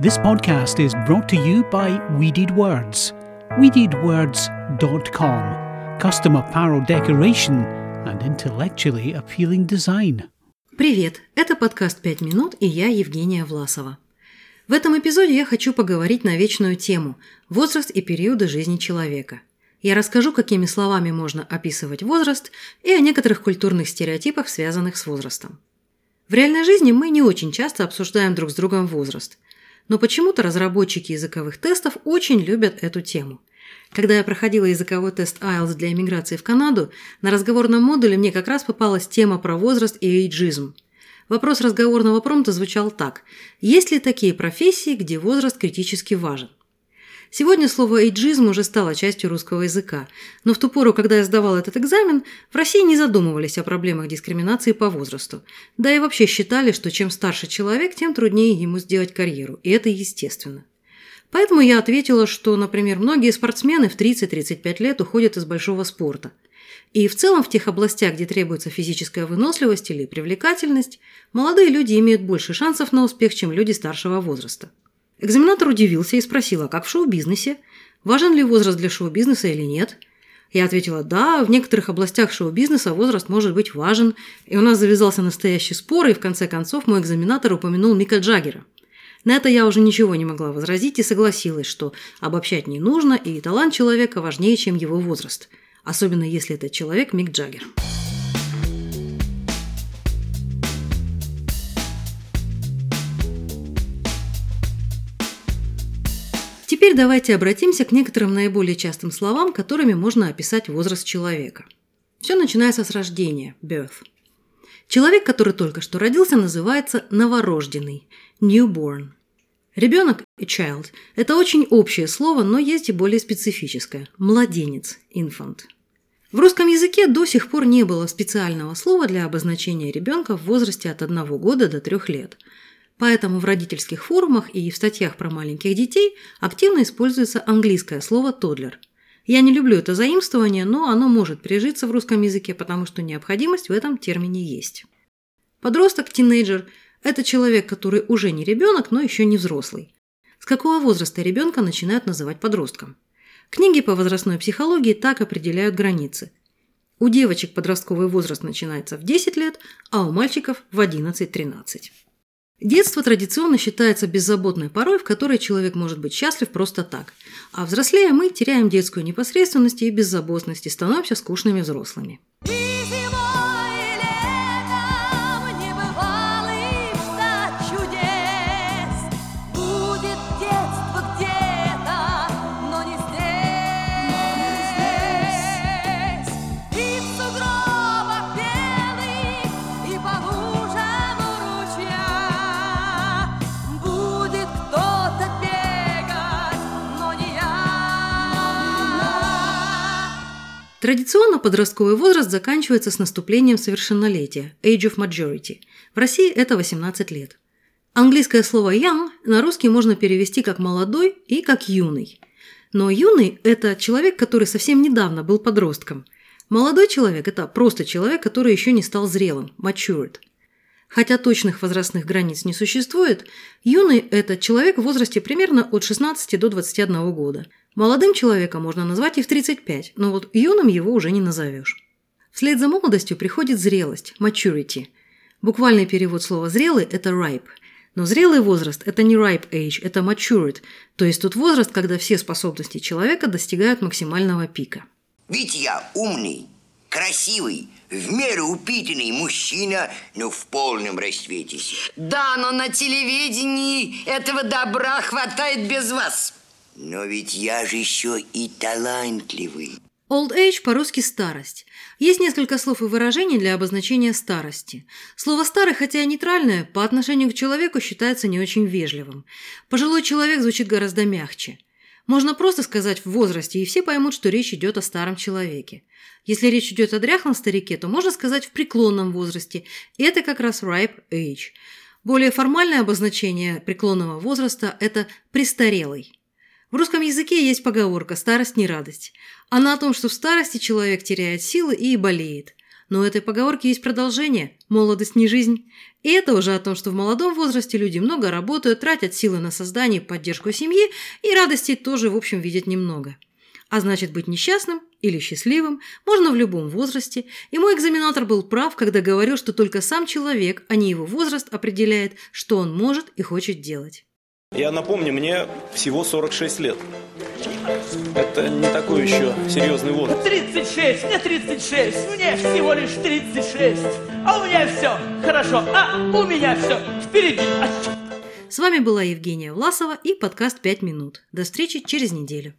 This podcast is brought to you by Weeded Words. WeededWords.com. Custom apparel decoration and intellectually appealing design. Привет! Это подкаст «Пять минут» и я, Евгения Власова. В этом эпизоде я хочу поговорить на вечную тему – возраст и периоды жизни человека. Я расскажу, какими словами можно описывать возраст и о некоторых культурных стереотипах, связанных с возрастом. В реальной жизни мы не очень часто обсуждаем друг с другом возраст, но почему-то разработчики языковых тестов очень любят эту тему. Когда я проходила языковой тест IELTS для иммиграции в Канаду, на разговорном модуле мне как раз попалась тема про возраст и эйджизм. Вопрос разговорного промпта звучал так. Есть ли такие профессии, где возраст критически важен? Сегодня слово «эйджизм» уже стало частью русского языка, но в ту пору, когда я сдавал этот экзамен, в России не задумывались о проблемах дискриминации по возрасту. Да и вообще считали, что чем старше человек, тем труднее ему сделать карьеру, и это естественно. Поэтому я ответила, что, например, многие спортсмены в 30-35 лет уходят из большого спорта. И в целом в тех областях, где требуется физическая выносливость или привлекательность, молодые люди имеют больше шансов на успех, чем люди старшего возраста. Экзаменатор удивился и спросил, а как в шоу-бизнесе? Важен ли возраст для шоу-бизнеса или нет? Я ответила, да, в некоторых областях шоу-бизнеса возраст может быть важен. И у нас завязался настоящий спор, и в конце концов мой экзаменатор упомянул Мика Джаггера. На это я уже ничего не могла возразить и согласилась, что обобщать не нужно, и талант человека важнее, чем его возраст. Особенно если этот человек Мик Джаггер. Теперь давайте обратимся к некоторым наиболее частым словам, которыми можно описать возраст человека. Все начинается с рождения – birth. Человек, который только что родился, называется новорожденный – newborn. Ребенок – child – это очень общее слово, но есть и более специфическое – младенец – infant. В русском языке до сих пор не было специального слова для обозначения ребенка в возрасте от 1 года до 3 лет – Поэтому в родительских форумах и в статьях про маленьких детей активно используется английское слово «тодлер». Я не люблю это заимствование, но оно может прижиться в русском языке, потому что необходимость в этом термине есть. Подросток, тинейджер – это человек, который уже не ребенок, но еще не взрослый. С какого возраста ребенка начинают называть подростком? Книги по возрастной психологии так определяют границы. У девочек подростковый возраст начинается в 10 лет, а у мальчиков в 11-13. Детство традиционно считается беззаботной порой, в которой человек может быть счастлив просто так. А взрослея мы теряем детскую непосредственность и беззаботность и становимся скучными взрослыми. Традиционно подростковый возраст заканчивается с наступлением совершеннолетия – age of majority. В России это 18 лет. Английское слово young на русский можно перевести как молодой и как юный. Но юный – это человек, который совсем недавно был подростком. Молодой человек – это просто человек, который еще не стал зрелым – matured. Хотя точных возрастных границ не существует, юный – это человек в возрасте примерно от 16 до 21 года – Молодым человеком можно назвать и в 35, но вот юным его уже не назовешь. Вслед за молодостью приходит зрелость – maturity. Буквальный перевод слова «зрелый» – это ripe. Но зрелый возраст – это не ripe age, это matured, то есть тот возраст, когда все способности человека достигают максимального пика. Ведь я умный, красивый, в меру упитанный мужчина, но в полном расцвете. Да, но на телевидении этого добра хватает без вас. Но ведь я же еще и талантливый. Old age по-русски старость. Есть несколько слов и выражений для обозначения старости. Слово «старый», хотя и нейтральное, по отношению к человеку считается не очень вежливым. Пожилой человек звучит гораздо мягче. Можно просто сказать «в возрасте», и все поймут, что речь идет о старом человеке. Если речь идет о дряхлом старике, то можно сказать «в преклонном возрасте», и это как раз ripe age. Более формальное обозначение преклонного возраста – это «престарелый». В русском языке есть поговорка «старость не радость». Она о том, что в старости человек теряет силы и болеет. Но у этой поговорки есть продолжение «молодость не жизнь». И это уже о том, что в молодом возрасте люди много работают, тратят силы на создание и поддержку семьи, и радостей тоже, в общем, видят немного. А значит, быть несчастным или счастливым можно в любом возрасте, и мой экзаменатор был прав, когда говорил, что только сам человек, а не его возраст, определяет, что он может и хочет делать. Я напомню, мне всего 46 лет. Это не такой еще серьезный возраст. 36, мне 36, мне всего лишь 36. А у меня все хорошо, а у меня все впереди. С вами была Евгения Власова и подкаст «Пять минут». До встречи через неделю.